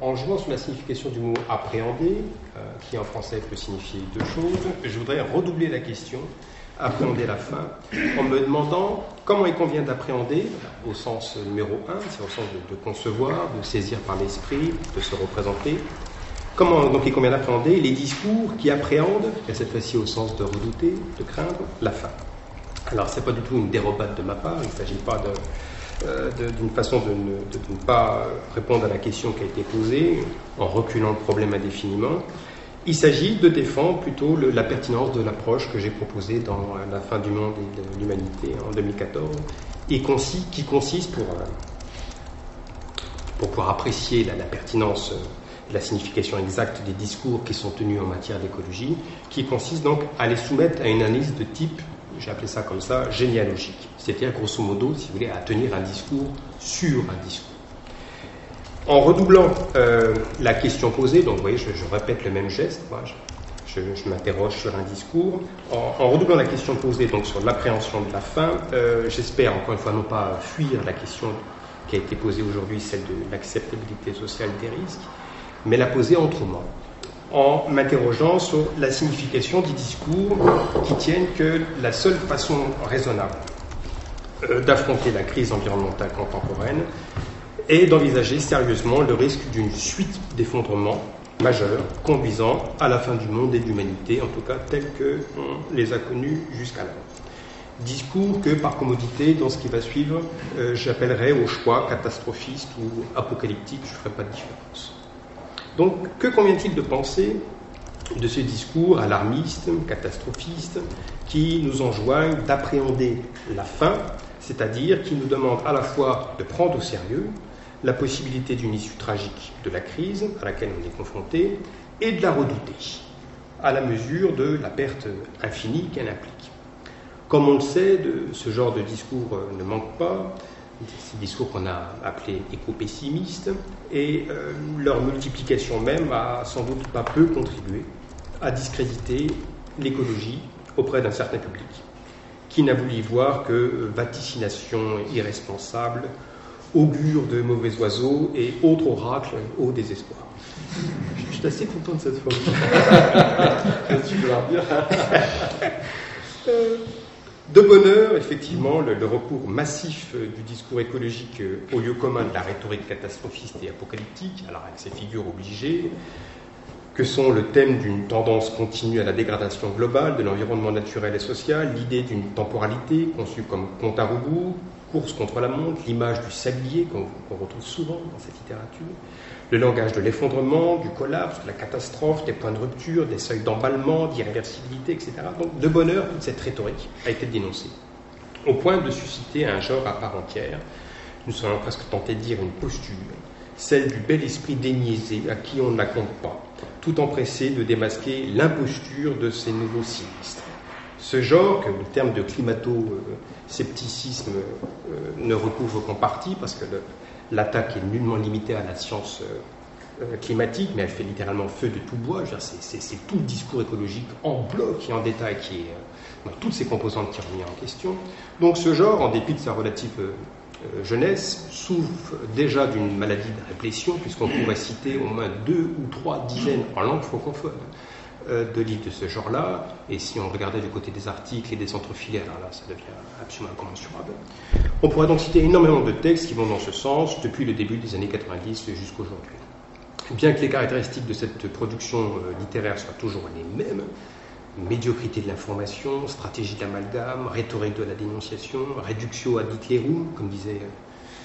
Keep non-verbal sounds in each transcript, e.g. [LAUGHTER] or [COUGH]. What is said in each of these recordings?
en jouant sur la signification du mot appréhender, euh, qui en français peut signifier deux choses, je voudrais redoubler la question, appréhender la fin, en me demandant comment il convient d'appréhender, au sens numéro un, c'est au sens de, concevoir, de saisir par l'esprit, de se représenter, comment donc il convient d'appréhender les discours qui appréhendent, et cette fois-ci au sens de redouter, de craindre, la fin. Alors, ce n'est pas du tout une dérobade de ma part, il ne s'agit pas de euh, d'une façon de ne, pas répondre à la question qui a été posée en reculant le problème indéfiniment. Il s'agit de défendre plutôt la pertinence de l'approche que j'ai proposée dans La fin du monde et de l'humanité en 2014 et qui consiste pour, euh, pour pouvoir apprécier la, la pertinence euh, la signification exacte des discours qui sont tenus en matière d'écologie, qui consiste donc à les soumettre à une analyse de type j'ai appelé ça comme ça, généalogique. C'est-à-dire, grosso modo, si vous voulez, à tenir un discours sur un discours. En redoublant euh, la question posée, donc vous voyez, je, répète le même geste, moi, je, m'interroge sur un discours. En, redoublant la question posée donc sur l'appréhension de la fin, euh, j'espère encore une fois non pas fuir la question qui a été posée aujourd'hui, celle de l'acceptabilité sociale des risques, mais la poser autrement en m'interrogeant sur la signification des discours qui tiennent que la seule façon raisonnable euh, d'affronter la crise environnementale contemporaine est d'envisager sérieusement le risque d'une suite d'effondrements majeurs conduisant à la fin du monde et de l'humanité, en tout cas tels qu'on les a connus jusqu'alors. Discours que, par commodité, dans ce qui va suivre, euh, j'appellerais au choix catastrophiste ou apocalyptique, je ne ferai pas de différence. Donc, que convient-il de penser de ce discours alarmiste, catastrophiste, qui nous enjoignent d'appréhender la fin, c'est-à-dire qui nous demande à la fois de prendre au sérieux la possibilité d'une issue tragique de la crise à laquelle on est confronté et de la redouter, à la mesure de la perte infinie qu'elle implique. Comme on le sait, ce genre de discours ne manque pas, ces discours qu'on a appelés éco-pessimistes, et euh, leur multiplication même a sans doute pas peu contribué à discréditer l'écologie auprès d'un certain public, qui n'a voulu y voir que vaticination irresponsable, augure de mauvais oiseaux et autres oracles au désespoir. Je suis assez content de cette fois. [LAUGHS] [LAUGHS] de bonheur, effectivement, le, recours massif euh, du discours écologique euh, au lieu commun de la rhétorique catastrophiste et apocalyptique, alors avec ses figures obligées, que sont le thème d'une tendance continue à la dégradation globale de l'environnement naturel et social, l'idée d'une temporalité conçue comme compte à rebours, course contre la montre, l'image du sablier qu'on retrouve souvent dans cette littérature, le langage de l'effondrement, du collapse, de la catastrophe, des points de rupture, des seuils d'emballement, d'irréversibilité, etc. Donc, de bonheur, toute cette rhétorique a été dénoncée, au point de susciter un genre à part entière. Nous serions presque tentés de dire une posture, celle du bel esprit déniaisé à qui on ne la compte pas, tout empressé de démasquer l'imposture de ces nouveaux sinistres. Ce genre, que le terme de climato-scepticisme euh, ne recouvre qu'en partie, parce que l'attaque est nullement limitée à la science euh, euh, climatique, mais elle fait littéralement feu de tout bois. C'est tout le discours écologique en bloc et en détail qui est dans toutes ces composantes qui remis en question. Donc ce genre, en dépit de sa relative jeunesse, souffre déjà d'une maladie de réplétion, puisqu'on pourrait citer au moins deux ou trois dizaines en langue francophone de livres de ce genre-là, et si on regardait du côté des articles et des centres filaires, alors là, ça devient absolument incommensurable. On pourrait donc citer énormément de textes qui vont dans ce sens depuis le début des années 90 jusqu'à aujourd'hui. Bien que les caractéristiques de cette production euh, littéraire soient toujours les mêmes, médiocrité de l'information, stratégie de l'amalgame, rhétorique de la dénonciation, réduction ad litterum, comme disait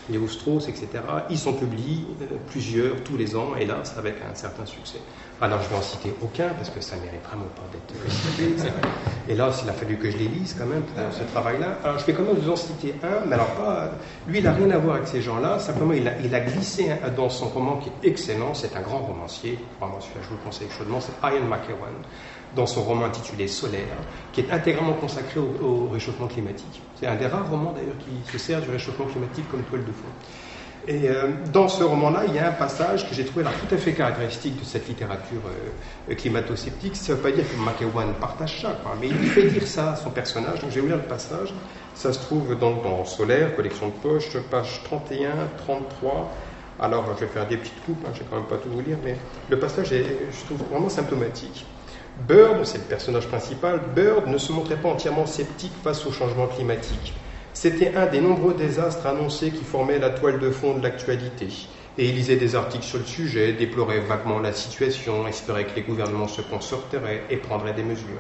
Léo Strauss, etc., ils sont publiés euh, plusieurs tous les ans, hélas, avec un certain succès. Alors je vais en citer aucun parce que ça mérite vraiment pas d'être cité. Et là, il a fallu que je les lise quand même pour ce travail-là. Alors je vais quand même vous en citer un, mais alors pas. Lui, il n'a rien à voir avec ces gens-là. Simplement, il a, il a glissé dans son roman qui est excellent. C'est un grand romancier. Vraiment, celui-là, je vous le conseille chaudement. C'est Ian McEwan dans son roman intitulé Solaire, qui est intégralement consacré au réchauffement climatique. C'est un des rares romans d'ailleurs qui se sert du réchauffement climatique comme toile de fond. Et euh, dans ce roman-là, il y a un passage que j'ai trouvé là tout à fait caractéristique de cette littérature euh, climato-sceptique. Ça ne veut pas dire que McEwan partage ça, mais il fait dire ça à son personnage. Donc j'ai ouvert le passage. Ça se trouve donc dans Solaire, collection de poche, page 31, 33, Alors, je vais faire des petites coupes, hein, je ne vais quand même pas tout vous lire, mais le passage est, je trouve, vraiment symptomatique. Bird, c'est le personnage principal, Bird ne se montrait pas entièrement sceptique face au changement climatique. C'était un des nombreux désastres annoncés qui formaient la toile de fond de l'actualité. Et il lisait des articles sur le sujet, déplorait vaguement la situation, espérait que les gouvernements se concerteraient et prendraient des mesures.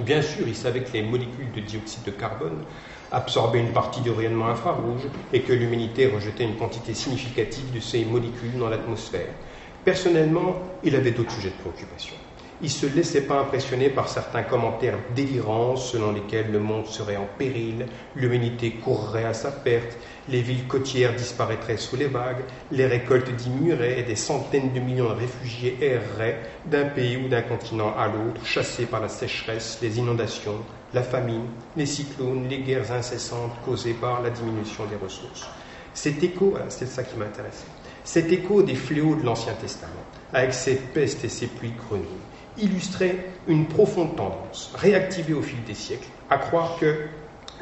Bien sûr, il savait que les molécules de dioxyde de carbone absorbaient une partie du rayonnement infrarouge et que l'humanité rejetait une quantité significative de ces molécules dans l'atmosphère. Personnellement, il avait d'autres sujets de préoccupation il ne se laissait pas impressionner par certains commentaires délirants selon lesquels le monde serait en péril, l'humanité courrait à sa perte, les villes côtières disparaîtraient sous les vagues, les récoltes diminueraient et des centaines de millions de réfugiés erreraient d'un pays ou d'un continent à l'autre, chassés par la sécheresse, les inondations, la famine, les cyclones, les guerres incessantes causées par la diminution des ressources. Cet écho, c'est ça qui m'intéressait, cet écho des fléaux de l'Ancien Testament, avec ses pestes et ses pluies grenouilles, illustrait une profonde tendance, réactivée au fil des siècles, à croire que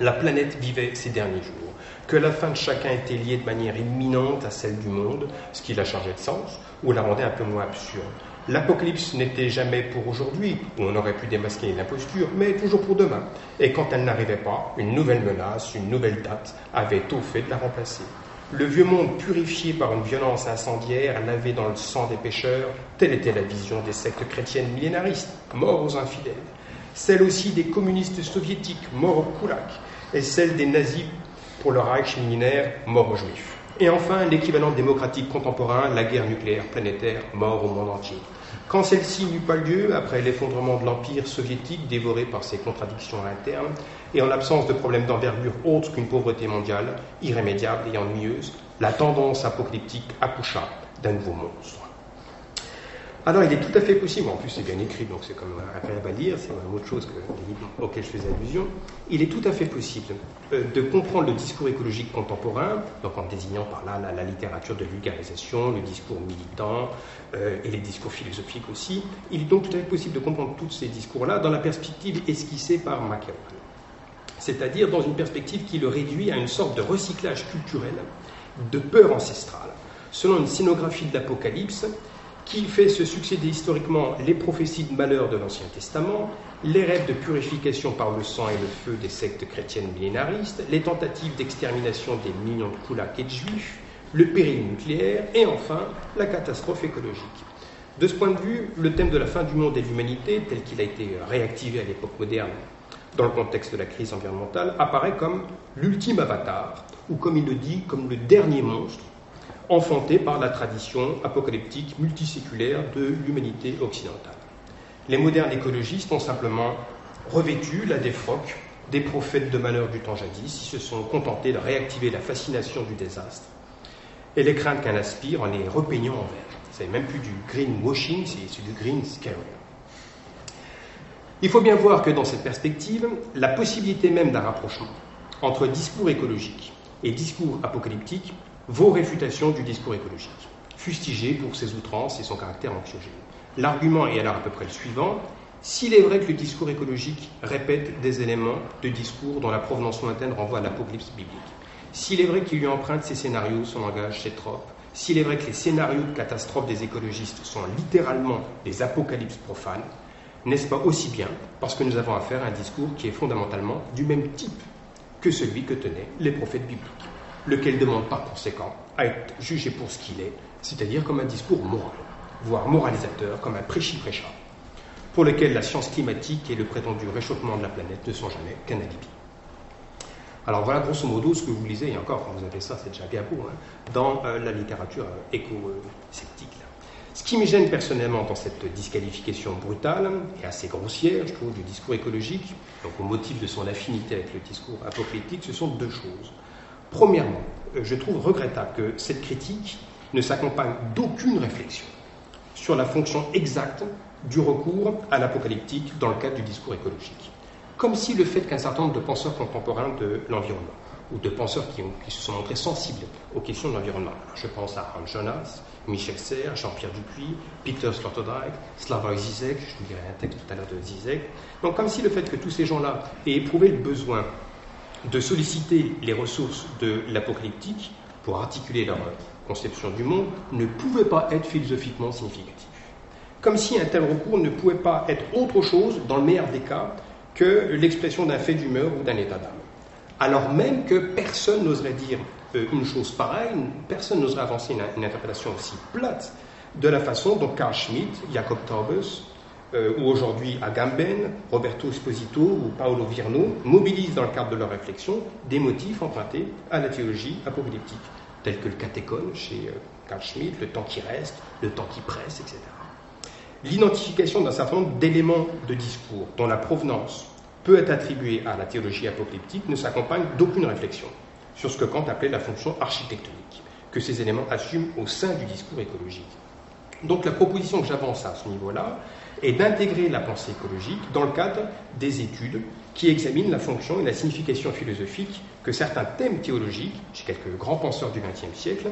la planète vivait ses derniers jours, que la fin de chacun était liée de manière imminente à celle du monde, ce qui la chargeait de sens, ou la rendait un peu moins absurde. L'apocalypse n'était jamais pour aujourd'hui, où on aurait pu démasquer l'imposture, mais toujours pour demain. Et quand elle n'arrivait pas, une nouvelle menace, une nouvelle date avait au fait de la remplacer. Le vieux monde purifié par une violence incendiaire, lavé dans le sang des pécheurs, telle était la vision des sectes chrétiennes millénaristes, morts aux infidèles. Celle aussi des communistes soviétiques, morts aux koulaks, et celle des nazis pour le Reich millénaire, morts aux juifs. Et enfin, l'équivalent démocratique contemporain, la guerre nucléaire planétaire, mort au monde entier. Quand celle-ci n'eut pas lieu, après l'effondrement de l'Empire soviétique dévoré par ses contradictions internes, et en l'absence de problèmes d'envergure autres qu'une pauvreté mondiale, irrémédiable et ennuyeuse, la tendance apocalyptique accoucha d'un nouveau monstre. Alors il est tout à fait possible, en plus c'est bien écrit, donc c'est comme agréable à lire, c'est même autre chose que les livres auxquels je faisais allusion, il est tout à fait possible euh, de comprendre le discours écologique contemporain, donc en désignant par là la, littérature de vulgarisation, le discours militant euh, et les discours philosophiques aussi, il est donc tout à fait possible de comprendre tous ces discours-là dans la perspective esquissée par Machiavel. C'est-à-dire dans une perspective qui le réduit à une sorte de recyclage culturel de peur ancestrale, selon une scénographie de l'Apocalypse qui fait se succéder historiquement les prophéties de malheur de l'Ancien Testament, les rêves de purification par le sang et le feu des sectes chrétiennes millénaristes, les tentatives d'extermination des millions de koulaks et de juifs, le péril nucléaire et enfin la catastrophe écologique. De ce point de vue, le thème de la fin du monde et de l'humanité, tel qu'il a été réactivé à l'époque moderne dans le contexte de la crise environnementale, apparaît comme l'ultime avatar, ou comme il le dit, comme le dernier monstre enfanté par la tradition apocalyptique multiséculaire de l'humanité occidentale. Les modernes écologistes ont simplement revêtu la défroque des prophètes de malheur du temps jadis, ils se sont contentés de réactiver la fascination du désastre et les craintes qu'elle aspire en les repeignant en vert. C'est même plus du greenwashing, c'est du green scary. Il faut bien voir que dans cette perspective, la possibilité même d'un rapprochement entre discours écologique et discours apocalyptique vos réfutations du discours écologique, fustigé pour ses outrances et son caractère anxiogène. L'argument est alors à peu près le suivant. S'il est vrai que le discours écologique répète des éléments de discours dont la provenance lointaine renvoie à l'apocalypse biblique, s'il est vrai qu'il lui emprunte ses scénarios, son langage, ses tropes, s'il est vrai que les scénarios de catastrophe des écologistes sont littéralement des apocalypses profanes, n'est-ce pas aussi bien parce que nous avons affaire à un discours qui est fondamentalement du même type que celui que tenaient les prophètes bibliques? Lequel demande par conséquent à être jugé pour ce qu'il est, c'est-à-dire comme un discours moral, voire moralisateur, comme un prêchi-prêcha, pour lequel la science climatique et le prétendu réchauffement de la planète ne sont jamais qu'un alibi. Alors voilà grosso modo ce que vous lisez, et encore quand vous avez ça, c'est déjà bien beau, hein, dans euh, la littérature euh, éco-sceptique. Ce qui me gêne personnellement dans cette disqualification brutale et assez grossière, je trouve, du discours écologique, donc au motif de son affinité avec le discours apocalyptique, ce sont deux choses. Premièrement, euh, je trouve regrettable que cette critique ne s'accompagne d'aucune réflexion sur la fonction exacte du recours à l'apocalyptique dans le cadre du discours écologique. Comme si le fait qu'un certain nombre de penseurs contemporains de l'environnement, ou de penseurs qui, se sont montrés sensibles aux questions de l'environnement, je pense à Hans Jonas, Michel Serres, Jean-Pierre Dupuis, Peter Sloterdijk, Slavoj Zizek, je vous dirai un texte tout à l'heure de Zizek, donc comme si le fait que tous ces gens-là aient éprouvé le besoin de solliciter les ressources de l'apocalyptique pour articuler leur conception du monde ne pouvait pas être philosophiquement significatif. Comme si un tel recours ne pouvait pas être autre chose, dans le meilleur des cas, que l'expression d'un fait d'humeur ou d'un état d'âme. Alors même que personne n'oserait dire euh, une chose pareille, personne n'oserait avancer une, interprétation aussi plate de la façon dont Carl Schmitt, Jacob Taubes, euh, ou aujourd'hui Agamben, Roberto Esposito ou Paolo Virno mobilisent dans le cadre de leur réflexion des motifs empruntés à la théologie apocalyptique, tels que le catéchone chez euh, Carl Schmitt, le temps qui reste, le temps qui presse, etc. L'identification d'un certain nombre d'éléments de discours dont la provenance peut être attribuée à la théologie apocalyptique ne s'accompagne d'aucune réflexion sur ce que Kant appelait la fonction architectonique que ces éléments assument au sein du discours écologique. Donc la proposition que j'avance à ce niveau-là est d'intégrer la pensée écologique dans le cadre des études qui examinent la fonction et la signification philosophique que certains thèmes théologiques, chez quelques grands penseurs du XXe siècle,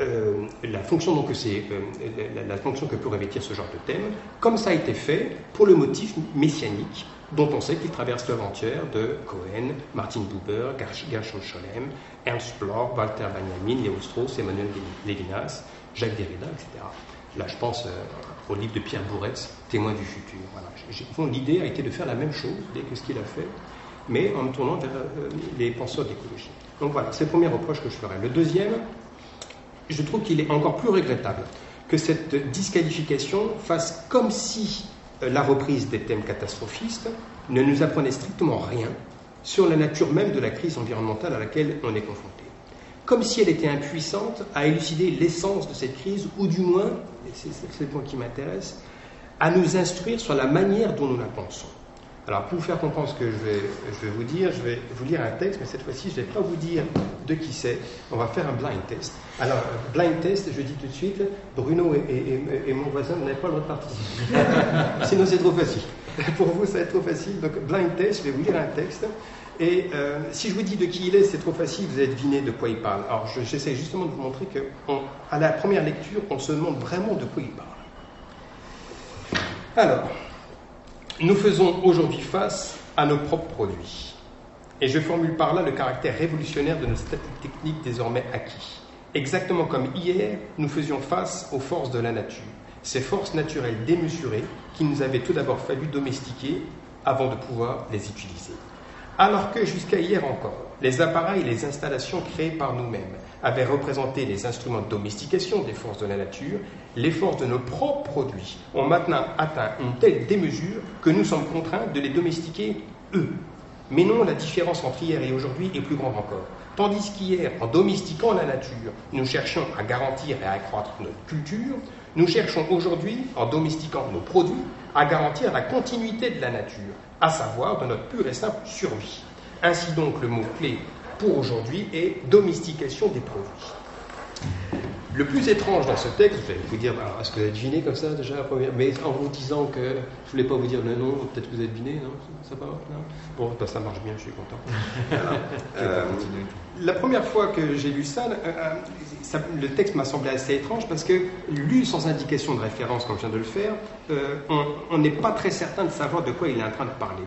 euh, la, fonction donc que c'est, euh, la, fonction que peut revêtir ce genre de thème, comme ça a été fait pour le motif messianique, dont on sait qu'il traverse l'aventure de Cohen, Martin Buber, Gershon Scholem, Ernst Bloch, Walter Benjamin, Léo Strauss, Emmanuel Lévinas, Jacques Derrida, etc. Là, je pense euh, au livre de Pierre Bourretz, Témoin du futur. L'idée a été de faire la même chose que ce qu'il a fait, mais en me tournant vers les penseurs d'écologie. Donc voilà, c'est le premier reproche que je ferai. Le deuxième, je trouve qu'il est encore plus regrettable que cette disqualification fasse comme si euh, la reprise des thèmes catastrophistes ne nous apprenait strictement rien sur la nature même de la crise environnementale à laquelle on est confronté. Comme si elle était impuissante à élucider l'essence de cette crise, ou du moins, et c'est le point qui m'intéresse, à nous instruire sur la manière dont nous la pensons. Alors, pour vous faire comprendre ce que je vais, je vais vous dire, je vais vous lire un texte, mais cette fois-ci, je ne vais pas vous dire de qui c'est. On va faire un blind test. Alors, blind test, je dis tout de suite, Bruno et, mon voisin n'avaient pas le droit de participer. [LAUGHS] Sinon, c'est trop facile. Pour vous, ça va être trop facile. Donc, blind test, je vais vous lire un texte. Et euh, si je vous dis de qui il est, c'est trop facile, vous allez deviner de quoi il parle. Alors, j'essaie justement de vous montrer qu'à la première lecture, on se demande vraiment de quoi il parle. Alors, nous faisons aujourd'hui face à nos propres produits. Et je formule par là le caractère révolutionnaire de nos techniques désormais acquis. Exactement comme hier, nous faisions face aux forces de la nature, ces forces naturelles démesurées qu'il nous avait tout d'abord fallu domestiquer avant de pouvoir les utiliser. Alors que jusqu'à hier encore, les appareils et les installations créés par nous-mêmes avaient représenté les instruments de domestication des forces de la nature, les forces de nos propres produits ont maintenant atteint une telle démesure que nous sommes contraints de les domestiquer eux. Mais non, la différence entre hier et aujourd'hui est plus grande encore. Tandis qu'hier, en domestiquant la nature, nous cherchions à garantir et à accroître notre culture, nous cherchons aujourd'hui, en domestiquant nos produits, à garantir la continuité de la nature, à savoir de notre pure et simple survie. Ainsi donc, le mot-clé pour aujourd'hui est domestication des produits. Le plus étrange dans ce texte, je vais vous dire, est-ce que vous avez deviné comme ça déjà la première Mais en vous disant que je ne voulais pas vous dire le nom, peut-être que vous avez deviné, non? Ça va Bon, bah, ça marche bien, je suis content. [LAUGHS] Euh, la première fois que j'ai lu ça, euh, euh, le texte m'a semblé assez étrange parce que, lu sans indication de référence, comme je viens de le faire, on n'est pas très certain de savoir de quoi il est en train de parler.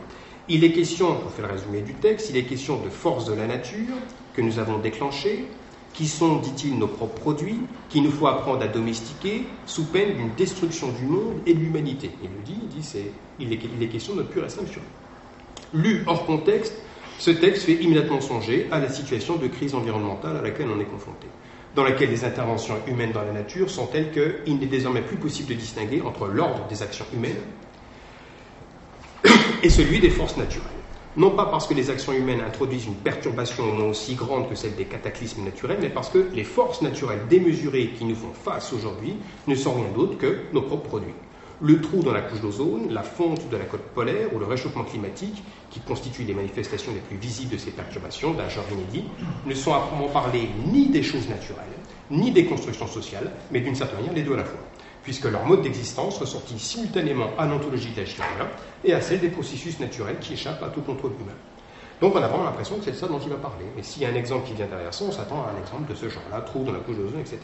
Il est question, pour faire le résumé du texte, il est question de forces de la nature que nous avons déclenchées, qui sont, dit-il, nos propres produits, qu'il nous faut apprendre à domestiquer sous peine d'une destruction du monde et de l'humanité. Il le dit, il dit, c'est, il, est, question de notre pure et. Lu hors contexte, ce texte fait immédiatement songer à la situation de crise environnementale à laquelle on est confronté, dans laquelle les interventions humaines dans la nature sont telles qu'il n'est désormais plus possible de distinguer entre l'ordre des actions humaines et celui des forces naturelles. Non pas parce que les actions humaines introduisent une perturbation non aussi grande que celle des cataclysmes naturels, mais parce que les forces naturelles démesurées qui nous font face aujourd'hui ne sont rien d'autre que nos propres produits. Le trou dans la couche d'ozone, la fonte de la côte polaire ou le réchauffement climatique, qui constituent les manifestations les plus visibles de ces perturbations d'un genre inédit, ne sont à proprement parler ni des choses naturelles, ni des constructions sociales, mais d'une certaine manière les deux à la fois puisque leur mode d'existence ressortit simultanément à l'ontologie de la et à celle des processus naturels qui échappent à tout contrôle humain. Donc on a vraiment l'impression que c'est de ça dont il va parler. Mais s'il y a un exemple qui vient derrière ça, on s'attend à un exemple de ce genre-là, trou dans la couche d'ozone, etc.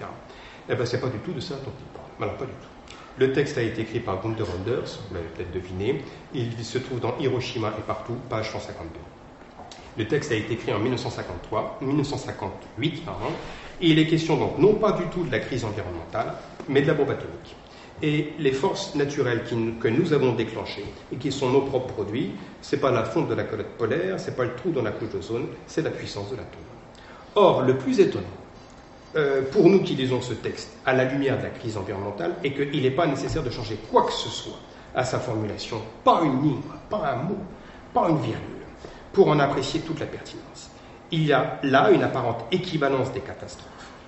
Eh bien, c'est pas du tout de ça dont il parle. Alors, pas du tout. Le texte a été écrit par Gunther Anders, vous l'avez peut-être deviné. Il se trouve dans Hiroshima et partout, page 152. Le texte a été écrit en 1953, 1958, pardon, Il est question donc non pas du tout de la crise environnementale, mais de la bombe atomique. Et les forces naturelles que nous avons déclenchées et qui sont nos propres produits, ce n'est pas la fonte de la calotte polaire, ce n'est pas le trou dans la couche d'ozone, c'est la puissance de l'atome. Or, le plus étonnant, euh, pour nous qui lisons ce texte à la lumière de la crise environnementale, est qu'il n'est pas nécessaire de changer quoi que ce soit à sa formulation, pas une ligne, pas un mot, pas une virgule, pour en apprécier toute la pertinence. Il y a là une apparente équivalence des catastrophes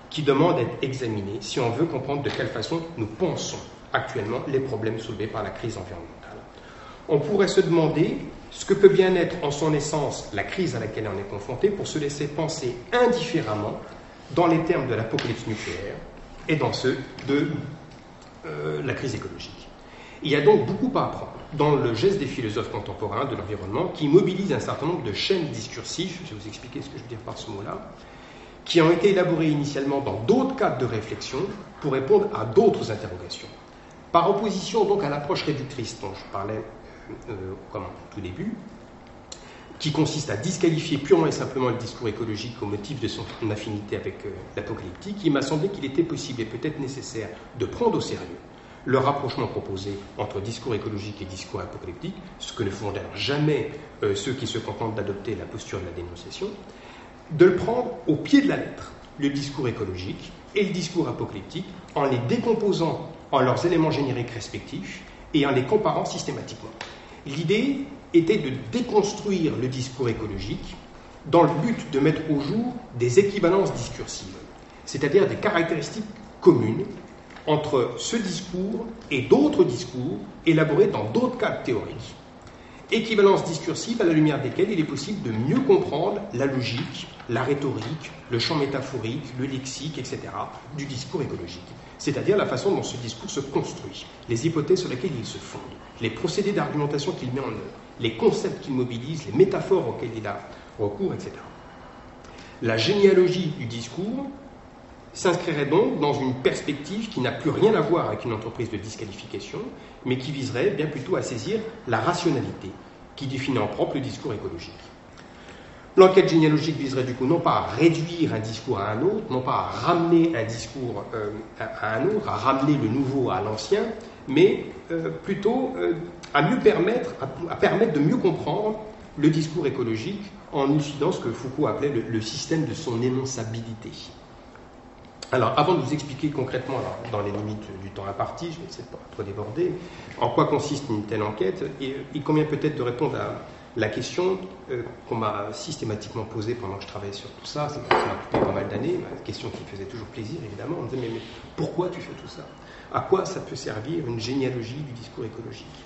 qui demande d'être examinée si on veut comprendre de quelle façon nous pensons actuellement les problèmes soulevés par la crise environnementale. On pourrait se demander ce que peut bien être en son essence la crise à laquelle on est confronté pour se laisser penser indifféremment dans les termes de l'apocalypse nucléaire et dans ceux de euh, la crise écologique. Il y a donc beaucoup à apprendre dans le geste des philosophes contemporains de l'environnement qui mobilisent un certain nombre de chaînes discursives, je vais vous expliquer ce que je veux dire par ce mot-là, qui ont été élaborées initialement dans d'autres cadres de réflexion pour répondre à d'autres interrogations. Par opposition donc à l'approche réductrice dont je parlais euh, au tout début, qui consiste à disqualifier purement et simplement le discours écologique au motif de son affinité avec euh, l'apocalyptique, il m'a semblé qu'il était possible et peut-être nécessaire de prendre au sérieux le rapprochement proposé entre discours écologique et discours apocalyptique, ce que ne font d'ailleurs jamais euh, ceux qui se contentent d'adopter la posture de la dénonciation, de le prendre au pied de la lettre, le discours écologique et le discours apocalyptique, en les décomposant en leurs éléments génériques respectifs et en les comparant systématiquement. L'idée était de déconstruire le discours écologique dans le but de mettre au jour des équivalences discursives, c'est-à-dire des caractéristiques communes entre ce discours et d'autres discours élaborés dans d'autres cadres théoriques. Équivalence discursive à la lumière desquelles il est possible de mieux comprendre la logique, la rhétorique, le champ métaphorique, le lexique, etc. du discours écologique, c'est-à-dire la façon dont ce discours se construit, les hypothèses sur lesquelles il se fonde, les procédés d'argumentation qu'il met en œuvre, les concepts qu'il mobilise, les métaphores auxquelles il a recours, etc. La généalogie du discours s'inscrirait donc dans une perspective qui n'a plus rien à voir avec une entreprise de disqualification, mais qui viserait bien plutôt à saisir la rationalité qui définit en propre le discours écologique. L'enquête généalogique viserait du coup non pas à réduire un discours à un autre, non pas à ramener un discours euh, à un autre, à ramener le nouveau à l'ancien, mais euh, plutôt euh, à mieux permettre, à, permettre de mieux comprendre le discours écologique en élucidant ce que Foucault appelait le système de son énonçabilité. Alors, avant de vous expliquer concrètement, dans les limites du temps imparti, je vais essayer de pas trop déborder, en quoi consiste une telle enquête, il convient peut-être de répondre à la question euh, qu'on m'a systématiquement posée pendant que je travaillais sur tout ça, ça m'a coûté pas mal d'années, une question qui me faisait toujours plaisir évidemment, on me disait mais, pourquoi tu fais tout ça? À quoi ça peut servir une généalogie du discours écologique?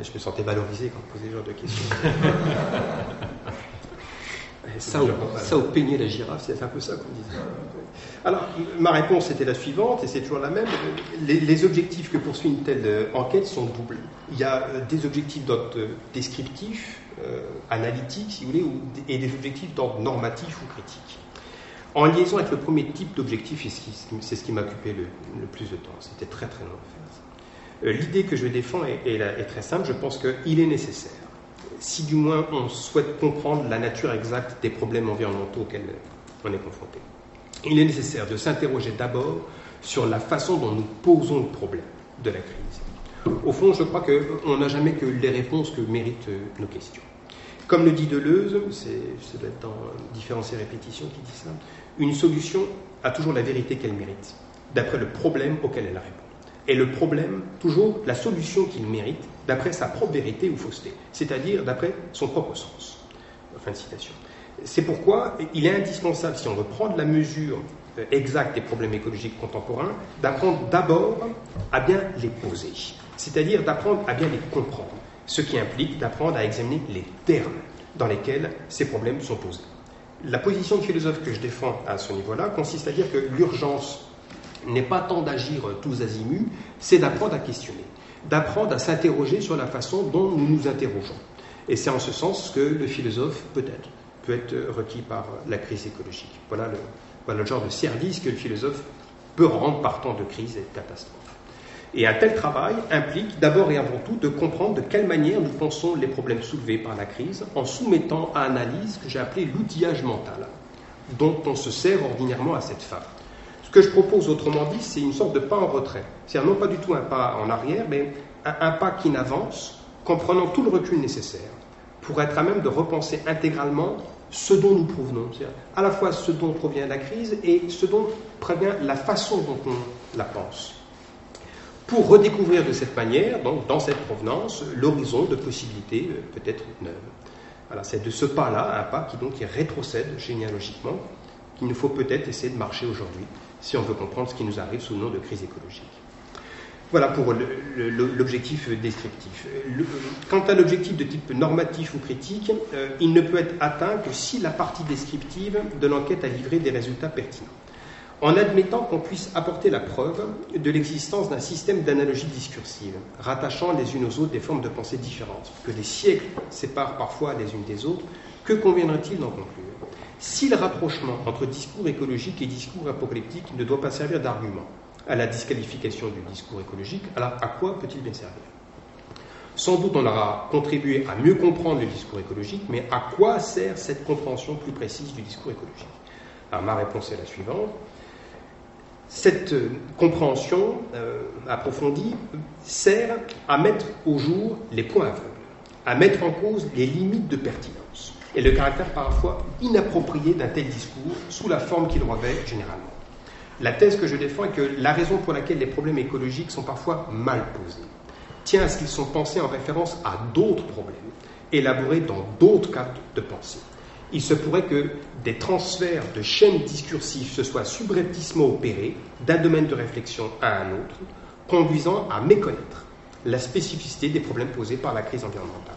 Je me sentais valorisé quand je posais ce genre de questions. [LAUGHS] Ça au, ça peigner la girafe, c'est un peu ça qu'on disait. Alors, ma réponse était la suivante, et c'est toujours la même. Les, objectifs que poursuit une telle euh, enquête sont doubles. Il y a euh, des objectifs d'ordre euh, descriptif, analytique, si vous voulez, et des objectifs d'ordre normatif ou critique. En liaison avec le premier type d'objectif, c'est ce qui m'a occupé le, plus de temps. C'était très très long à faire. L'idée que je défends est très simple. Je pense qu'il est nécessaire si du moins on souhaite comprendre la nature exacte des problèmes environnementaux auxquels on est confronté. Il est nécessaire de s'interroger d'abord sur la façon dont nous posons le problème de la crise. Au fond, je crois qu'on n'a jamais que les réponses que méritent nos questions. Comme le dit Deleuze, c'est doit être dans différentes répétitions qui dit ça, une solution a toujours la vérité qu'elle mérite, d'après le problème auquel elle répond et le problème, toujours la solution qu'il mérite, d'après sa propre vérité ou fausseté, c'est-à-dire d'après son propre sens. Fin de citation. C'est pourquoi il est indispensable, si on veut prendre la mesure euh, exacte des problèmes écologiques contemporains, d'apprendre d'abord à bien les poser, c'est-à-dire d'apprendre à bien les comprendre, ce qui implique d'apprendre à examiner les termes dans lesquels ces problèmes sont posés. La position de philosophe que je défends à ce niveau-là consiste à dire que l'urgence n'est pas tant d'agir tous azimuts, c'est d'apprendre à questionner, d'apprendre à s'interroger sur la façon dont nous nous interrogeons. Et c'est en ce sens que le philosophe, peut-être, peut être requis par la crise écologique. Voilà le, voilà le genre de service que le philosophe peut rendre par temps de crise et de catastrophe. Et un tel travail implique d'abord et avant tout de comprendre de quelle manière nous pensons les problèmes soulevés par la crise en soumettant à analyse que j'ai appelé l'outillage mental dont on se sert ordinairement à cette fin. Que je propose, autrement dit, c'est une sorte de pas en retrait. C'est-à-dire non pas du tout un pas en arrière, mais un, pas qui n'avance qu'en prenant tout le recul nécessaire pour être à même de repenser intégralement ce dont nous provenons, c'est-à-dire à la fois ce dont provient la crise et ce dont provient la façon dont on la pense pour redécouvrir de cette manière, donc dans cette provenance, l'horizon de possibilités euh, peut-être neuves. C'est de ce pas-là, un pas qui donc qui rétrocède généalogiquement, qu'il nous faut peut-être essayer de marcher aujourd'hui, si on veut comprendre ce qui nous arrive sous le nom de crise écologique. Voilà pour l'objectif descriptif. quant à l'objectif de type normatif ou critique, euh, il ne peut être atteint que si la partie descriptive de l'enquête a livré des résultats pertinents en admettant qu'on puisse apporter la preuve de l'existence d'un système d'analogie discursive, rattachant les unes aux autres des formes de pensée différentes, que des siècles séparent parfois les unes des autres, que conviendrait-il d'en conclure? Si le rapprochement entre discours écologique et discours apocalyptique ne doit pas servir d'argument à la disqualification du discours écologique, alors à quoi peut-il bien servir? Sans doute on aura contribué à mieux comprendre le discours écologique, mais à quoi sert cette compréhension plus précise du discours écologique? Alors ma réponse est la suivante. Cette euh, compréhension euh, approfondie sert à mettre au jour les points aveugles, à mettre en cause les limites de pertinence et le caractère parfois inapproprié d'un tel discours sous la forme qu'il revêt généralement. La thèse que je défends est que la raison pour laquelle les problèmes écologiques sont parfois mal posés tient à ce qu'ils sont pensés en référence à d'autres problèmes, élaborés dans d'autres cadres de pensée il se pourrait que des transferts de chaînes discursives se soient subrepticement opérés d'un domaine de réflexion à un autre, conduisant à méconnaître la spécificité des problèmes posés par la crise environnementale.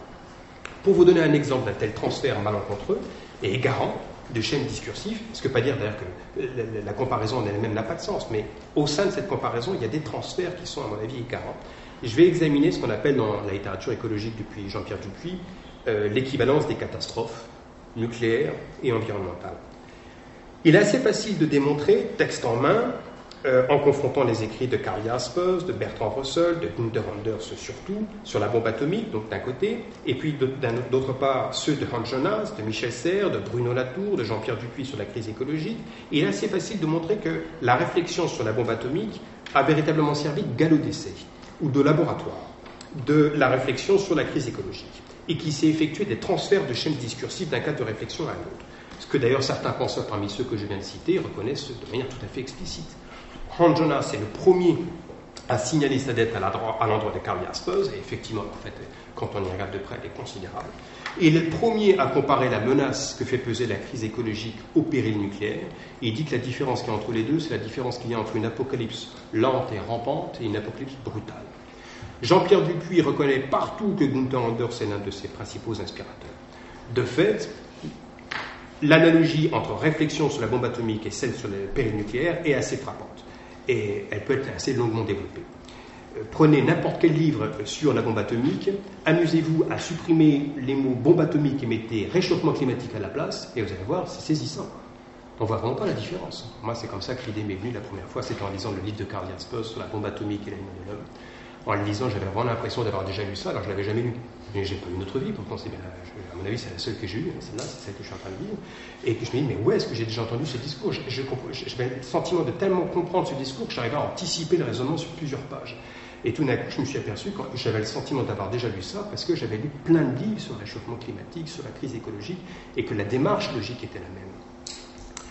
Pour vous donner un exemple d'un tel transfert malencontreux et égarant de chaînes discursives, ce que pas dire d'ailleurs que la, comparaison en elle-même n'a pas de sens, mais au sein de cette comparaison, il y a des transferts qui sont, à mon avis, égarants. je vais examiner ce qu'on appelle dans la littérature écologique depuis Jean-Pierre Dupuis euh, l'équivalence des catastrophes nucléaire et environnementale. Il est assez facile de démontrer, texte en main, euh, en confrontant les écrits de Karl Jaspers, de Bertrand Russell, de Gunther Anders surtout, sur la bombe atomique, donc d'un côté, et puis d'autre part ceux de Hans Jonas, de Michel Serres, de Bruno Latour, de Jean-Pierre Dupuis sur la crise écologique. il est assez facile de montrer que la réflexion sur la bombe atomique a véritablement servi de galop d'essai ou de laboratoire de la réflexion sur la crise écologique et qui s'est effectué des transferts de chaînes discursives d'un cadre de réflexion à un autre. Ce que d'ailleurs certains penseurs parmi ceux que je viens de citer reconnaissent de manière tout à fait explicite. Hans Jonas est le premier à signaler sa dette à l'endroit de Karl Jaspers, et effectivement, en fait, quand on y regarde de près, elle est considérable. Et le premier à comparer la menace que fait peser la crise écologique au péril nucléaire, et il dit que la différence qu'il y a entre les deux, c'est la différence qu'il y a entre une apocalypse lente et rampante et une apocalypse brutale. Jean-Pierre Dupuis reconnaît partout que Gunther Anders est l'un de ses principaux inspirateurs. De fait, l'analogie entre réflexion sur la bombe atomique et celle sur le péril nucléaire est assez frappante et elle peut être assez longuement développée. Euh, prenez n'importe quel livre sur la bombe atomique, amusez-vous à supprimer les mots bombe atomique et mettez réchauffement climatique à la place, et vous allez voir, c'est saisissant. On voit vraiment pas la différence. Moi, c'est comme ça que l'idée m'est venue la première fois, c'était en lisant le livre de Karl Jaspers sur la bombe atomique et l'animal de l'homme en le lisant, j'avais vraiment l'impression d'avoir déjà lu ça, alors je ne l'avais jamais lu. J'ai pas eu une autre vie, pourtant, à mon avis, c'est la seule que j'ai eue, celle-là, c'est celle que je suis en train de lire. Et je me dis, mais où est-ce que j'ai déjà entendu ce discours? J'avais le sentiment de tellement comprendre ce discours que j'arrivais à anticiper le raisonnement sur plusieurs pages. Et tout d'un coup, je me suis aperçu que j'avais le sentiment d'avoir déjà lu ça parce que j'avais lu plein de livres sur le réchauffement climatique, sur la crise écologique, et que la démarche logique était la même.